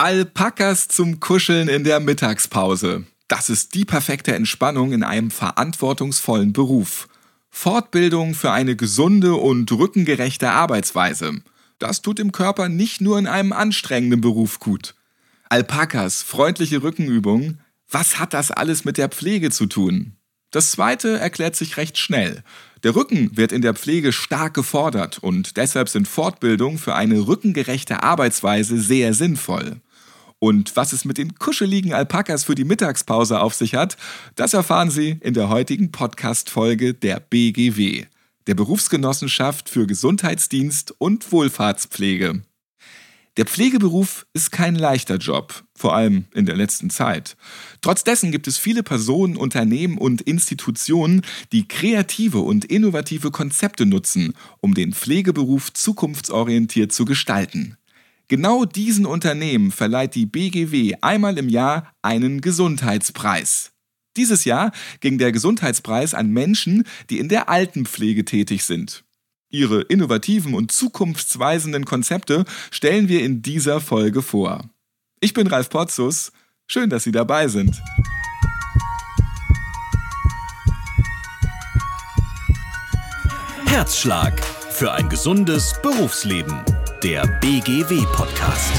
Alpakas zum Kuscheln in der Mittagspause. Das ist die perfekte Entspannung in einem verantwortungsvollen Beruf. Fortbildung für eine gesunde und rückengerechte Arbeitsweise. Das tut dem Körper nicht nur in einem anstrengenden Beruf gut. Alpakas, freundliche Rückenübungen. Was hat das alles mit der Pflege zu tun? Das zweite erklärt sich recht schnell. Der Rücken wird in der Pflege stark gefordert und deshalb sind Fortbildungen für eine rückengerechte Arbeitsweise sehr sinnvoll. Und was es mit den kuscheligen Alpakas für die Mittagspause auf sich hat, das erfahren Sie in der heutigen Podcast-Folge der BGW, der Berufsgenossenschaft für Gesundheitsdienst und Wohlfahrtspflege. Der Pflegeberuf ist kein leichter Job, vor allem in der letzten Zeit. Trotz gibt es viele Personen, Unternehmen und Institutionen, die kreative und innovative Konzepte nutzen, um den Pflegeberuf zukunftsorientiert zu gestalten. Genau diesen Unternehmen verleiht die BGW einmal im Jahr einen Gesundheitspreis. Dieses Jahr ging der Gesundheitspreis an Menschen, die in der Altenpflege tätig sind. Ihre innovativen und zukunftsweisenden Konzepte stellen wir in dieser Folge vor. Ich bin Ralf Potzus. Schön, dass Sie dabei sind. Herzschlag für ein gesundes Berufsleben der BGW-Podcast.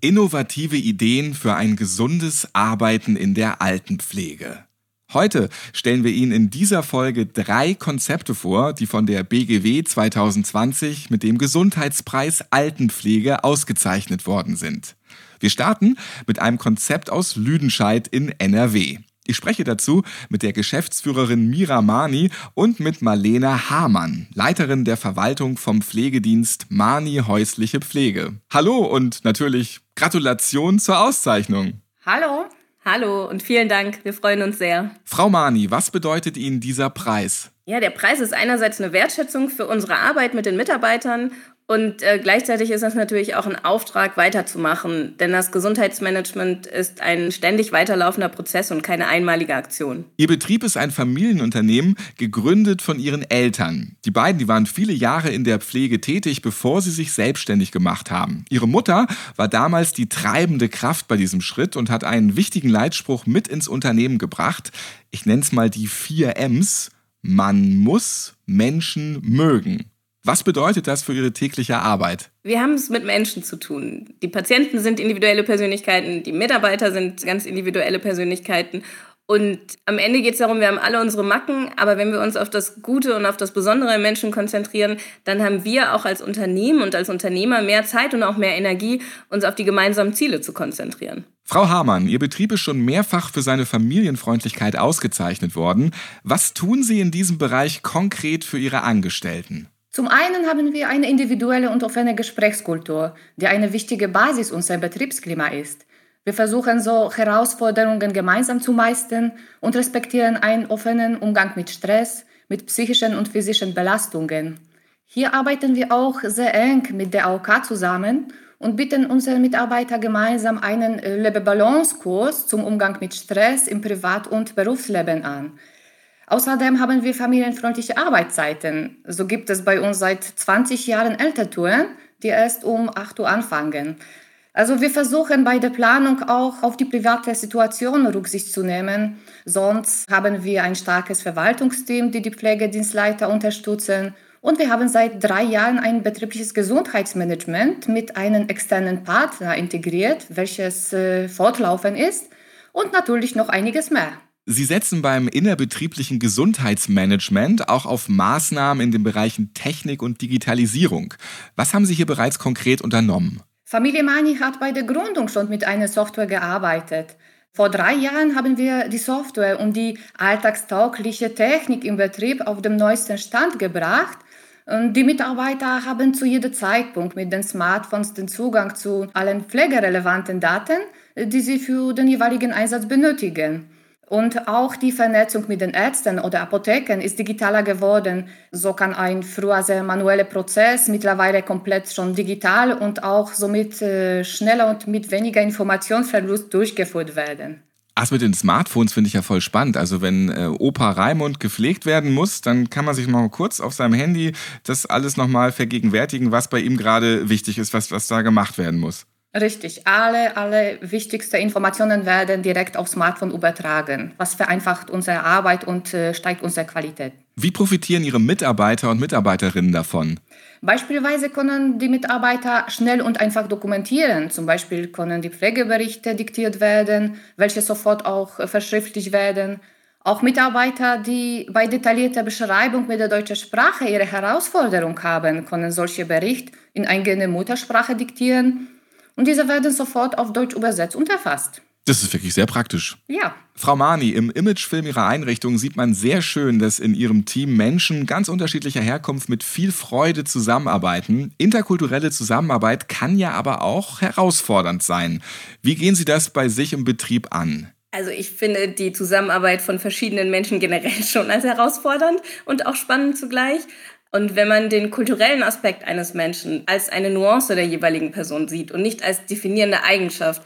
Innovative Ideen für ein gesundes Arbeiten in der Altenpflege. Heute stellen wir Ihnen in dieser Folge drei Konzepte vor, die von der BGW 2020 mit dem Gesundheitspreis Altenpflege ausgezeichnet worden sind. Wir starten mit einem Konzept aus Lüdenscheid in NRW. Ich spreche dazu mit der Geschäftsführerin Mira Mani und mit Marlena Hamann, Leiterin der Verwaltung vom Pflegedienst Mani Häusliche Pflege. Hallo und natürlich Gratulation zur Auszeichnung. Hallo. Hallo und vielen Dank. Wir freuen uns sehr. Frau Mani, was bedeutet Ihnen dieser Preis? Ja, der Preis ist einerseits eine Wertschätzung für unsere Arbeit mit den Mitarbeitern und äh, gleichzeitig ist das natürlich auch ein Auftrag, weiterzumachen. Denn das Gesundheitsmanagement ist ein ständig weiterlaufender Prozess und keine einmalige Aktion. Ihr Betrieb ist ein Familienunternehmen, gegründet von Ihren Eltern. Die beiden, die waren viele Jahre in der Pflege tätig, bevor sie sich selbstständig gemacht haben. Ihre Mutter war damals die treibende Kraft bei diesem Schritt und hat einen wichtigen Leitspruch mit ins Unternehmen gebracht. Ich nenne es mal die vier M's. Man muss Menschen mögen. Was bedeutet das für Ihre tägliche Arbeit? Wir haben es mit Menschen zu tun. Die Patienten sind individuelle Persönlichkeiten, die Mitarbeiter sind ganz individuelle Persönlichkeiten. Und am Ende geht es darum, wir haben alle unsere Macken, aber wenn wir uns auf das Gute und auf das Besondere im Menschen konzentrieren, dann haben wir auch als Unternehmen und als Unternehmer mehr Zeit und auch mehr Energie, uns auf die gemeinsamen Ziele zu konzentrieren. Frau Hamann, Ihr Betrieb ist schon mehrfach für seine Familienfreundlichkeit ausgezeichnet worden. Was tun Sie in diesem Bereich konkret für Ihre Angestellten? Zum einen haben wir eine individuelle und offene Gesprächskultur, die eine wichtige Basis unserer Betriebsklima ist. Wir versuchen so Herausforderungen gemeinsam zu meistern und respektieren einen offenen Umgang mit Stress, mit psychischen und physischen Belastungen. Hier arbeiten wir auch sehr eng mit der AOK zusammen und bieten unseren Mitarbeitern gemeinsam einen Lebe Balance Kurs zum Umgang mit Stress im Privat- und Berufsleben an. Außerdem haben wir familienfreundliche Arbeitszeiten. So gibt es bei uns seit 20 Jahren Elterntouren, die erst um 8 Uhr anfangen. Also wir versuchen bei der Planung auch auf die private Situation Rücksicht zu nehmen. Sonst haben wir ein starkes Verwaltungsteam, die die Pflegedienstleiter unterstützen. Und wir haben seit drei Jahren ein betriebliches Gesundheitsmanagement mit einem externen Partner integriert, welches äh, fortlaufend ist. Und natürlich noch einiges mehr. Sie setzen beim innerbetrieblichen Gesundheitsmanagement auch auf Maßnahmen in den Bereichen Technik und Digitalisierung. Was haben Sie hier bereits konkret unternommen? Familie Mani hat bei der Gründung schon mit einer Software gearbeitet. Vor drei Jahren haben wir die Software und die alltagstaugliche Technik im Betrieb auf dem neuesten Stand gebracht. Und die Mitarbeiter haben zu jedem Zeitpunkt mit den Smartphones den Zugang zu allen pflegerelevanten Daten, die sie für den jeweiligen Einsatz benötigen. Und auch die Vernetzung mit den Ärzten oder Apotheken ist digitaler geworden. So kann ein früher sehr manueller Prozess mittlerweile komplett schon digital und auch somit äh, schneller und mit weniger Informationsverlust durchgeführt werden. Ach, mit den Smartphones finde ich ja voll spannend. Also wenn äh, Opa Raimund gepflegt werden muss, dann kann man sich mal kurz auf seinem Handy das alles nochmal vergegenwärtigen, was bei ihm gerade wichtig ist, was, was da gemacht werden muss. Richtig, alle, alle wichtigsten Informationen werden direkt aufs Smartphone übertragen, was vereinfacht unsere Arbeit und äh, steigt unsere Qualität. Wie profitieren Ihre Mitarbeiter und Mitarbeiterinnen davon? Beispielsweise können die Mitarbeiter schnell und einfach dokumentieren. Zum Beispiel können die Pflegeberichte diktiert werden, welche sofort auch äh, verschriftlicht werden. Auch Mitarbeiter, die bei detaillierter Beschreibung mit der deutschen Sprache ihre Herausforderung haben, können solche Berichte in eigene Muttersprache diktieren und diese werden sofort auf Deutsch übersetzt und erfasst. Das ist wirklich sehr praktisch. Ja. Frau Mani, im Imagefilm Ihrer Einrichtung sieht man sehr schön, dass in Ihrem Team Menschen ganz unterschiedlicher Herkunft mit viel Freude zusammenarbeiten. Interkulturelle Zusammenarbeit kann ja aber auch herausfordernd sein. Wie gehen Sie das bei sich im Betrieb an? Also ich finde die Zusammenarbeit von verschiedenen Menschen generell schon als herausfordernd und auch spannend zugleich. Und wenn man den kulturellen Aspekt eines Menschen als eine Nuance der jeweiligen Person sieht und nicht als definierende Eigenschaft,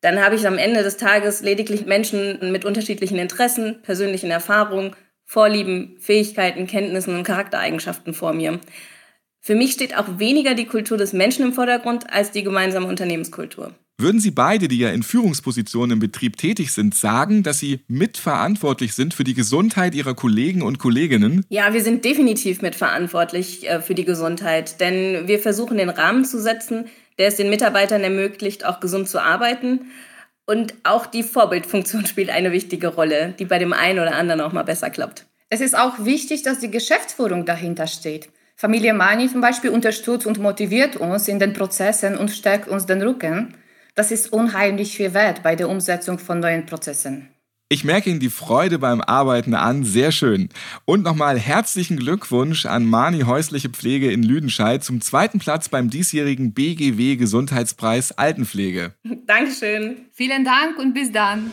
dann habe ich am Ende des Tages lediglich Menschen mit unterschiedlichen Interessen, persönlichen Erfahrungen, Vorlieben, Fähigkeiten, Kenntnissen und Charaktereigenschaften vor mir. Für mich steht auch weniger die Kultur des Menschen im Vordergrund als die gemeinsame Unternehmenskultur. Würden Sie beide, die ja in Führungspositionen im Betrieb tätig sind, sagen, dass Sie mitverantwortlich sind für die Gesundheit Ihrer Kollegen und Kolleginnen? Ja, wir sind definitiv mitverantwortlich äh, für die Gesundheit, denn wir versuchen den Rahmen zu setzen, der es den Mitarbeitern ermöglicht, auch gesund zu arbeiten. Und auch die Vorbildfunktion spielt eine wichtige Rolle, die bei dem einen oder anderen auch mal besser klappt. Es ist auch wichtig, dass die Geschäftsführung dahinter steht. Familie Mani zum Beispiel unterstützt und motiviert uns in den Prozessen und stärkt uns den Rücken. Das ist unheimlich viel wert bei der Umsetzung von neuen Prozessen. Ich merke Ihnen die Freude beim Arbeiten an, sehr schön. Und nochmal herzlichen Glückwunsch an Mani Häusliche Pflege in Lüdenscheid zum zweiten Platz beim diesjährigen BGW Gesundheitspreis Altenpflege. Dankeschön. Vielen Dank und bis dann.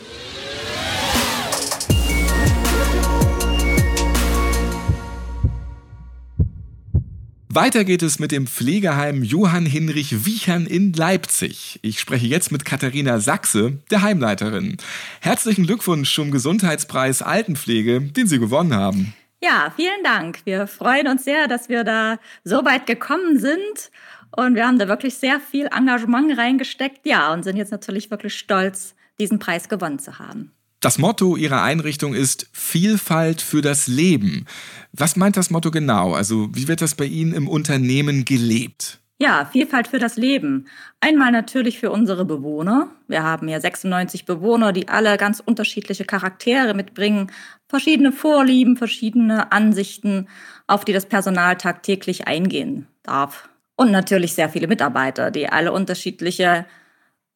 Weiter geht es mit dem Pflegeheim Johann Hinrich Wiechern in Leipzig. Ich spreche jetzt mit Katharina Sachse, der Heimleiterin. Herzlichen Glückwunsch zum Gesundheitspreis Altenpflege, den Sie gewonnen haben. Ja, vielen Dank. Wir freuen uns sehr, dass wir da so weit gekommen sind. Und wir haben da wirklich sehr viel Engagement reingesteckt. Ja, und sind jetzt natürlich wirklich stolz, diesen Preis gewonnen zu haben. Das Motto Ihrer Einrichtung ist Vielfalt für das Leben. Was meint das Motto genau? Also wie wird das bei Ihnen im Unternehmen gelebt? Ja, Vielfalt für das Leben. Einmal natürlich für unsere Bewohner. Wir haben ja 96 Bewohner, die alle ganz unterschiedliche Charaktere mitbringen, verschiedene Vorlieben, verschiedene Ansichten, auf die das Personal tagtäglich eingehen darf. Und natürlich sehr viele Mitarbeiter, die alle unterschiedliche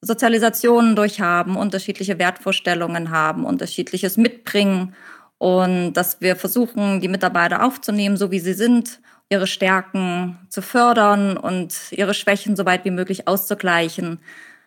Sozialisationen durchhaben, unterschiedliche Wertvorstellungen haben, unterschiedliches mitbringen und dass wir versuchen, die Mitarbeiter aufzunehmen, so wie sie sind, ihre Stärken zu fördern und ihre Schwächen so weit wie möglich auszugleichen.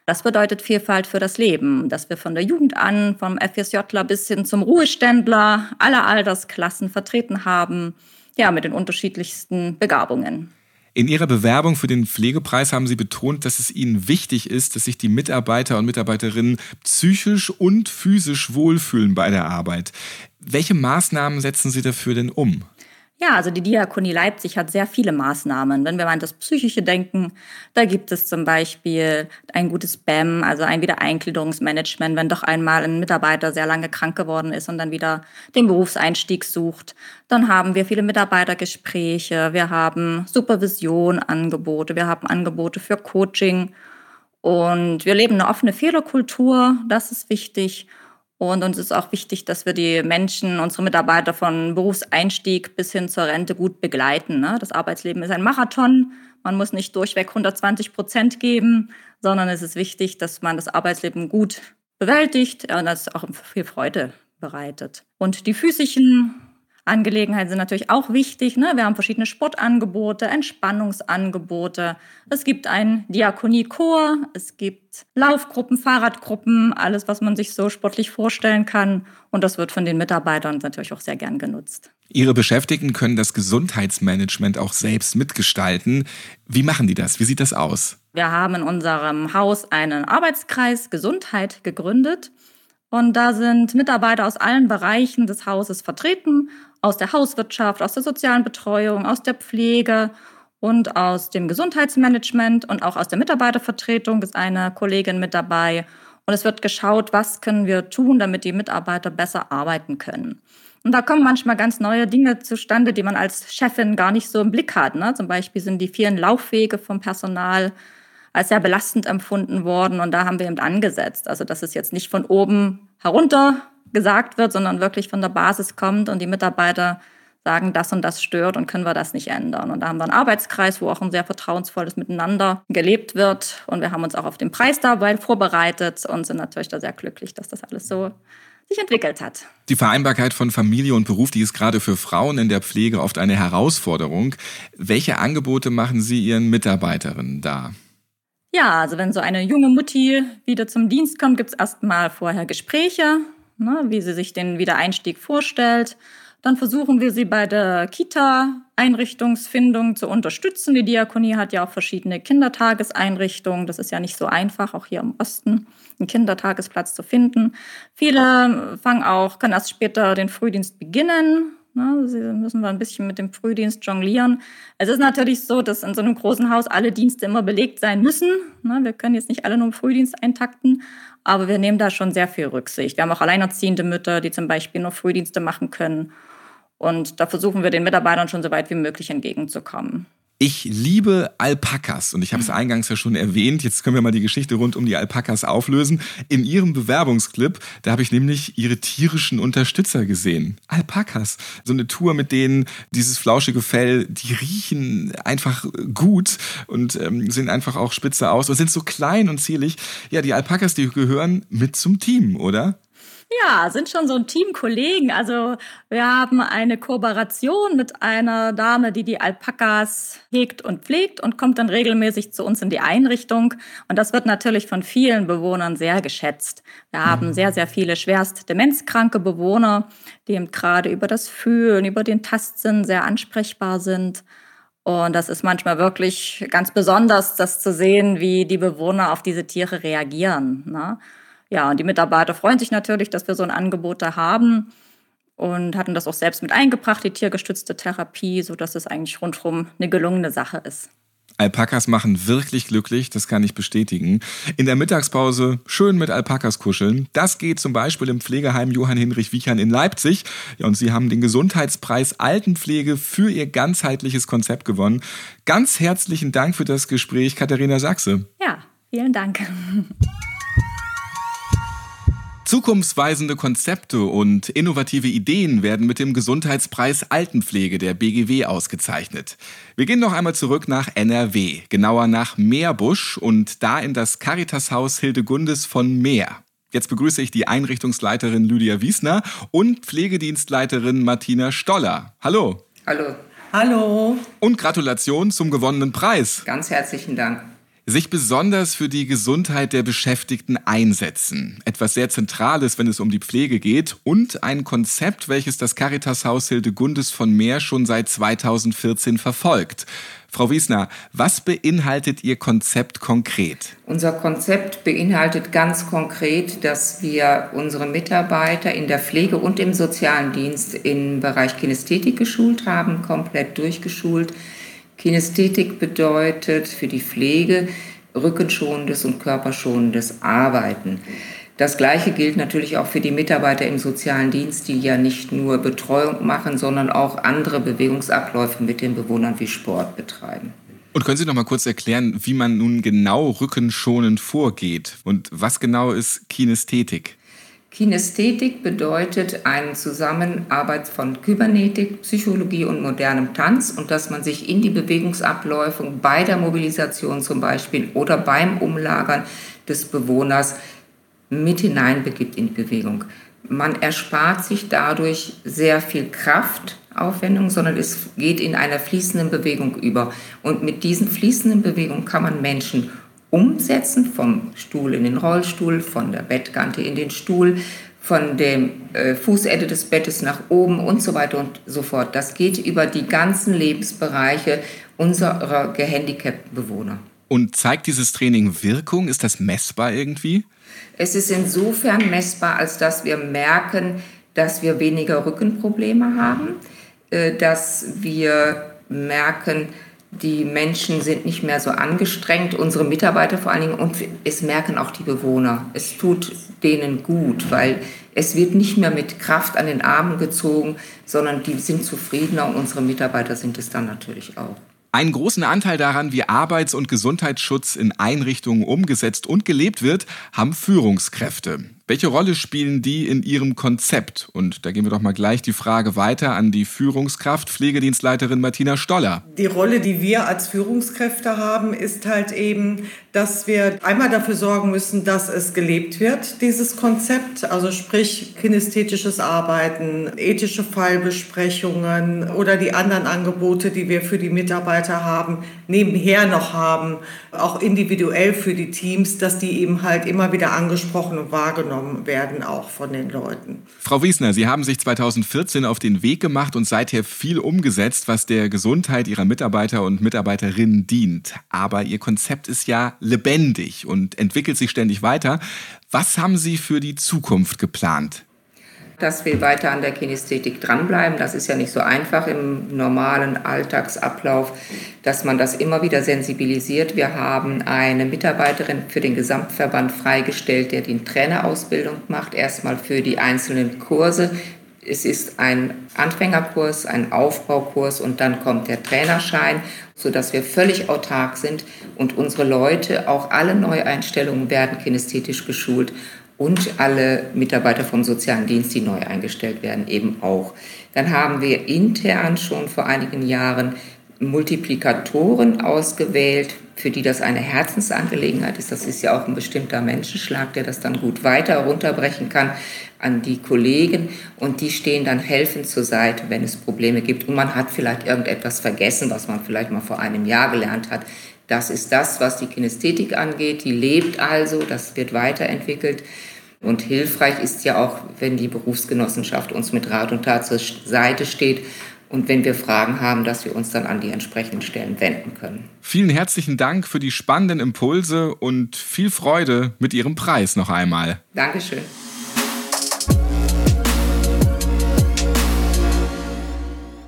Das bedeutet Vielfalt für das Leben, dass wir von der Jugend an, vom FSJler bis hin zum Ruheständler alle Altersklassen vertreten haben, ja, mit den unterschiedlichsten Begabungen. In Ihrer Bewerbung für den Pflegepreis haben Sie betont, dass es Ihnen wichtig ist, dass sich die Mitarbeiter und Mitarbeiterinnen psychisch und physisch wohlfühlen bei der Arbeit. Welche Maßnahmen setzen Sie dafür denn um? Ja, also die Diakonie Leipzig hat sehr viele Maßnahmen. Wenn wir an das Psychische denken, da gibt es zum Beispiel ein gutes BAM, also ein Wiedereingliederungsmanagement, wenn doch einmal ein Mitarbeiter sehr lange krank geworden ist und dann wieder den Berufseinstieg sucht. Dann haben wir viele Mitarbeitergespräche, wir haben Supervision-Angebote, wir haben Angebote für Coaching und wir leben eine offene Fehlerkultur, das ist wichtig. Und uns ist auch wichtig, dass wir die Menschen, unsere Mitarbeiter von Berufseinstieg bis hin zur Rente gut begleiten. Ne? Das Arbeitsleben ist ein Marathon. Man muss nicht durchweg 120 Prozent geben, sondern es ist wichtig, dass man das Arbeitsleben gut bewältigt und das auch viel Freude bereitet. Und die physischen Angelegenheiten sind natürlich auch wichtig. Ne? Wir haben verschiedene Sportangebote, Entspannungsangebote. Es gibt einen Diakoniechor, es gibt Laufgruppen, Fahrradgruppen, alles, was man sich so sportlich vorstellen kann. Und das wird von den Mitarbeitern natürlich auch sehr gern genutzt. Ihre Beschäftigten können das Gesundheitsmanagement auch selbst mitgestalten. Wie machen die das? Wie sieht das aus? Wir haben in unserem Haus einen Arbeitskreis Gesundheit gegründet. Und da sind Mitarbeiter aus allen Bereichen des Hauses vertreten aus der Hauswirtschaft, aus der sozialen Betreuung, aus der Pflege und aus dem Gesundheitsmanagement und auch aus der Mitarbeitervertretung ist eine Kollegin mit dabei. Und es wird geschaut, was können wir tun, damit die Mitarbeiter besser arbeiten können. Und da kommen manchmal ganz neue Dinge zustande, die man als Chefin gar nicht so im Blick hat. Ne? Zum Beispiel sind die vielen Laufwege vom Personal als sehr belastend empfunden worden und da haben wir eben angesetzt. Also das ist jetzt nicht von oben herunter gesagt wird, sondern wirklich von der Basis kommt und die Mitarbeiter sagen, das und das stört und können wir das nicht ändern. Und da haben wir einen Arbeitskreis, wo auch ein sehr vertrauensvolles Miteinander gelebt wird. Und wir haben uns auch auf den Preis dabei vorbereitet und sind natürlich da sehr glücklich, dass das alles so sich entwickelt hat. Die Vereinbarkeit von Familie und Beruf, die ist gerade für Frauen in der Pflege oft eine Herausforderung. Welche Angebote machen Sie Ihren Mitarbeiterinnen da? Ja, also wenn so eine junge Mutti wieder zum Dienst kommt, gibt es erstmal vorher Gespräche ne, wie sie sich den Wiedereinstieg vorstellt. Dann versuchen wir sie bei der Kita-Einrichtungsfindung zu unterstützen. Die Diakonie hat ja auch verschiedene Kindertageseinrichtungen. Das ist ja nicht so einfach, auch hier im Osten einen Kindertagesplatz zu finden. Viele fangen auch, können erst später den Frühdienst beginnen. Ne, sie müssen wir ein bisschen mit dem Frühdienst jonglieren. Es ist natürlich so, dass in so einem großen Haus alle Dienste immer belegt sein müssen. Ne, wir können jetzt nicht alle nur im Frühdienst eintakten. Aber wir nehmen da schon sehr viel Rücksicht. Wir haben auch alleinerziehende Mütter, die zum Beispiel nur Frühdienste machen können. Und da versuchen wir den Mitarbeitern schon so weit wie möglich entgegenzukommen. Ich liebe Alpakas und ich habe es eingangs ja schon erwähnt. Jetzt können wir mal die Geschichte rund um die Alpakas auflösen. In Ihrem Bewerbungsclip, da habe ich nämlich Ihre tierischen Unterstützer gesehen. Alpakas. So eine Tour mit denen, dieses flauschige Fell, die riechen einfach gut und ähm, sehen einfach auch spitze aus und sind so klein und zierlich. Ja, die Alpakas, die gehören mit zum Team, oder? Ja, sind schon so ein Team Kollegen. Also wir haben eine Kooperation mit einer Dame, die die Alpakas hegt und pflegt und kommt dann regelmäßig zu uns in die Einrichtung. Und das wird natürlich von vielen Bewohnern sehr geschätzt. Wir haben mhm. sehr, sehr viele schwerst demenzkranke Bewohner, die eben gerade über das Fühlen, über den Tastsinn sehr ansprechbar sind. Und das ist manchmal wirklich ganz besonders, das zu sehen, wie die Bewohner auf diese Tiere reagieren. Ne? Ja, und die Mitarbeiter freuen sich natürlich, dass wir so ein Angebot da haben und hatten das auch selbst mit eingebracht, die tiergestützte Therapie, sodass es eigentlich rundherum eine gelungene Sache ist. Alpakas machen wirklich glücklich, das kann ich bestätigen. In der Mittagspause schön mit Alpakas kuscheln. Das geht zum Beispiel im Pflegeheim Johann Hinrich Wiechern in Leipzig. Ja, und Sie haben den Gesundheitspreis Altenpflege für Ihr ganzheitliches Konzept gewonnen. Ganz herzlichen Dank für das Gespräch, Katharina Sachse. Ja, vielen Dank. Zukunftsweisende Konzepte und innovative Ideen werden mit dem Gesundheitspreis Altenpflege der BGW ausgezeichnet. Wir gehen noch einmal zurück nach NRW, genauer nach Meerbusch und da in das Caritashaus Hildegundes von Meer. Jetzt begrüße ich die Einrichtungsleiterin Lydia Wiesner und Pflegedienstleiterin Martina Stoller. Hallo. Hallo. Hallo. Und Gratulation zum gewonnenen Preis. Ganz herzlichen Dank sich besonders für die Gesundheit der Beschäftigten einsetzen. Etwas sehr Zentrales, wenn es um die Pflege geht und ein Konzept, welches das Caritashaus Hildegundes von Meer schon seit 2014 verfolgt. Frau Wiesner, was beinhaltet Ihr Konzept konkret? Unser Konzept beinhaltet ganz konkret, dass wir unsere Mitarbeiter in der Pflege und im sozialen Dienst im Bereich Kinästhetik geschult haben, komplett durchgeschult Kinästhetik bedeutet für die Pflege rückenschonendes und körperschonendes Arbeiten. Das Gleiche gilt natürlich auch für die Mitarbeiter im sozialen Dienst, die ja nicht nur Betreuung machen, sondern auch andere Bewegungsabläufe mit den Bewohnern wie Sport betreiben. Und können Sie noch mal kurz erklären, wie man nun genau rückenschonend vorgeht und was genau ist Kinästhetik? Kinästhetik bedeutet eine Zusammenarbeit von Kybernetik, Psychologie und modernem Tanz und dass man sich in die Bewegungsabläufe bei der Mobilisation zum Beispiel oder beim Umlagern des Bewohners mit hineinbegibt in die Bewegung. Man erspart sich dadurch sehr viel Kraftaufwendung, sondern es geht in einer fließenden Bewegung über. Und mit diesen fließenden Bewegungen kann man Menschen umsetzen, vom Stuhl in den Rollstuhl, von der Bettkante in den Stuhl, von dem äh, Fußende des Bettes nach oben und so weiter und so fort. Das geht über die ganzen Lebensbereiche unserer gehandicapten Bewohner. Und zeigt dieses Training Wirkung? Ist das messbar irgendwie? Es ist insofern messbar, als dass wir merken, dass wir weniger Rückenprobleme haben, äh, dass wir merken, die Menschen sind nicht mehr so angestrengt, unsere Mitarbeiter vor allen Dingen, und es merken auch die Bewohner. Es tut denen gut, weil es wird nicht mehr mit Kraft an den Armen gezogen, sondern die sind zufriedener und unsere Mitarbeiter sind es dann natürlich auch. Einen großen Anteil daran, wie Arbeits- und Gesundheitsschutz in Einrichtungen umgesetzt und gelebt wird, haben Führungskräfte. Welche Rolle spielen die in Ihrem Konzept? Und da gehen wir doch mal gleich die Frage weiter an die Führungskraft, Pflegedienstleiterin Martina Stoller. Die Rolle, die wir als Führungskräfte haben, ist halt eben, dass wir einmal dafür sorgen müssen, dass es gelebt wird, dieses Konzept. Also sprich kinästhetisches Arbeiten, ethische Fallbesprechungen oder die anderen Angebote, die wir für die Mitarbeiter haben, nebenher noch haben, auch individuell für die Teams, dass die eben halt immer wieder angesprochen und wahrgenommen wahrgenommen werden, auch von den Leuten. Frau Wiesner, Sie haben sich 2014 auf den Weg gemacht und seither viel umgesetzt, was der Gesundheit Ihrer Mitarbeiter und Mitarbeiterinnen dient. Aber Ihr Konzept ist ja lebendig und entwickelt sich ständig weiter. Was haben Sie für die Zukunft geplant? Dass wir weiter an der Kinästhetik dranbleiben. Das ist ja nicht so einfach im normalen Alltagsablauf, dass man das immer wieder sensibilisiert. Wir haben eine Mitarbeiterin für den Gesamtverband freigestellt, der die Trainerausbildung macht, erstmal für die einzelnen Kurse. Es ist ein Anfängerkurs, ein Aufbaukurs und dann kommt der Trainerschein, sodass wir völlig autark sind und unsere Leute, auch alle Neueinstellungen werden kinästhetisch geschult und alle Mitarbeiter vom sozialen Dienst, die neu eingestellt werden, eben auch. Dann haben wir intern schon vor einigen Jahren Multiplikatoren ausgewählt, für die das eine Herzensangelegenheit ist. Das ist ja auch ein bestimmter Menschenschlag, der das dann gut weiter runterbrechen kann an die Kollegen und die stehen dann helfend zur Seite, wenn es Probleme gibt und man hat vielleicht irgendetwas vergessen, was man vielleicht mal vor einem Jahr gelernt hat. Das ist das, was die Kinästhetik angeht. Die lebt also, das wird weiterentwickelt. Und hilfreich ist ja auch, wenn die Berufsgenossenschaft uns mit Rat und Tat zur Seite steht und wenn wir Fragen haben, dass wir uns dann an die entsprechenden Stellen wenden können. Vielen herzlichen Dank für die spannenden Impulse und viel Freude mit Ihrem Preis noch einmal. Dankeschön.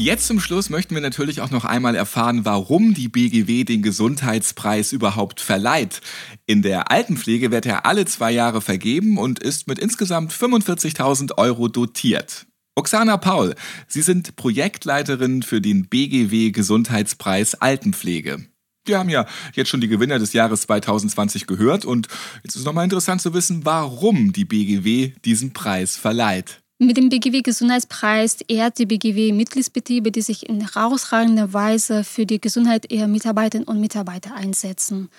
Jetzt zum Schluss möchten wir natürlich auch noch einmal erfahren, warum die BGW den Gesundheitspreis überhaupt verleiht. In der Altenpflege wird er alle zwei Jahre vergeben und ist mit insgesamt 45.000 Euro dotiert. Oksana Paul, Sie sind Projektleiterin für den BGW Gesundheitspreis Altenpflege. Wir haben ja jetzt schon die Gewinner des Jahres 2020 gehört und jetzt ist nochmal interessant zu wissen, warum die BGW diesen Preis verleiht. Mit dem BGW Gesundheitspreis ehrt die BGW Mitgliedsbetriebe, die sich in herausragender Weise für die Gesundheit ihrer Mitarbeiterinnen und Mitarbeiter einsetzen.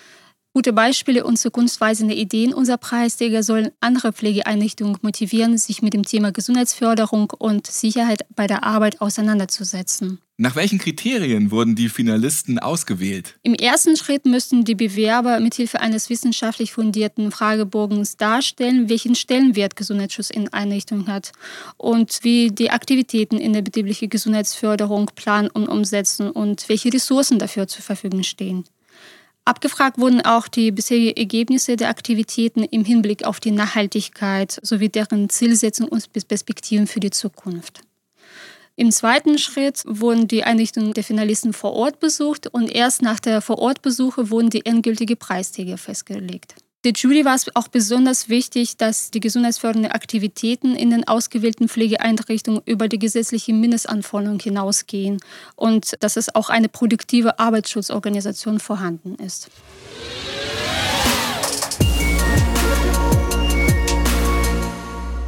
Gute Beispiele und zukunftsweisende Ideen unserer Preisträger sollen andere Pflegeeinrichtungen motivieren, sich mit dem Thema Gesundheitsförderung und Sicherheit bei der Arbeit auseinanderzusetzen. Nach welchen Kriterien wurden die Finalisten ausgewählt? Im ersten Schritt müssen die Bewerber mithilfe eines wissenschaftlich fundierten Fragebogens darstellen, welchen Stellenwert Gesundheitsschutz in Einrichtungen hat und wie die Aktivitäten in der betrieblichen Gesundheitsförderung planen und umsetzen und welche Ressourcen dafür zur Verfügung stehen. Abgefragt wurden auch die bisherigen Ergebnisse der Aktivitäten im Hinblick auf die Nachhaltigkeit sowie deren Zielsetzung und Perspektiven für die Zukunft. Im zweiten Schritt wurden die Einrichtungen der Finalisten vor Ort besucht und erst nach der Vorortbesuche wurden die endgültigen Preisträger festgelegt. Der Jury war es auch besonders wichtig, dass die gesundheitsfördernden Aktivitäten in den ausgewählten Pflegeeinrichtungen über die gesetzliche Mindestanforderung hinausgehen und dass es auch eine produktive Arbeitsschutzorganisation vorhanden ist.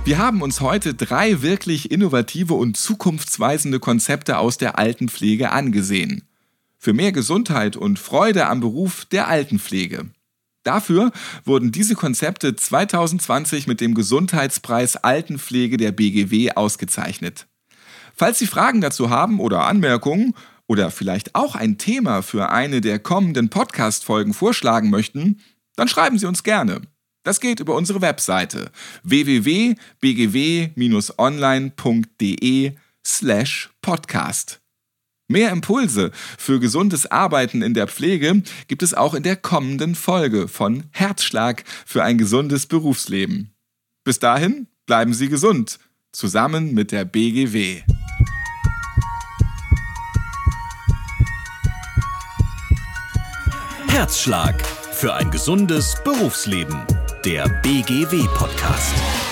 Wir haben uns heute drei wirklich innovative und zukunftsweisende Konzepte aus der Altenpflege angesehen. Für mehr Gesundheit und Freude am Beruf der Altenpflege. Dafür wurden diese Konzepte 2020 mit dem Gesundheitspreis Altenpflege der BGW ausgezeichnet. Falls Sie Fragen dazu haben oder Anmerkungen oder vielleicht auch ein Thema für eine der kommenden Podcast-Folgen vorschlagen möchten, dann schreiben Sie uns gerne. Das geht über unsere Webseite www.bgw-online.de slash podcast. Mehr Impulse für gesundes Arbeiten in der Pflege gibt es auch in der kommenden Folge von Herzschlag für ein gesundes Berufsleben. Bis dahin bleiben Sie gesund, zusammen mit der BGW. Herzschlag für ein gesundes Berufsleben. Der BGW-Podcast.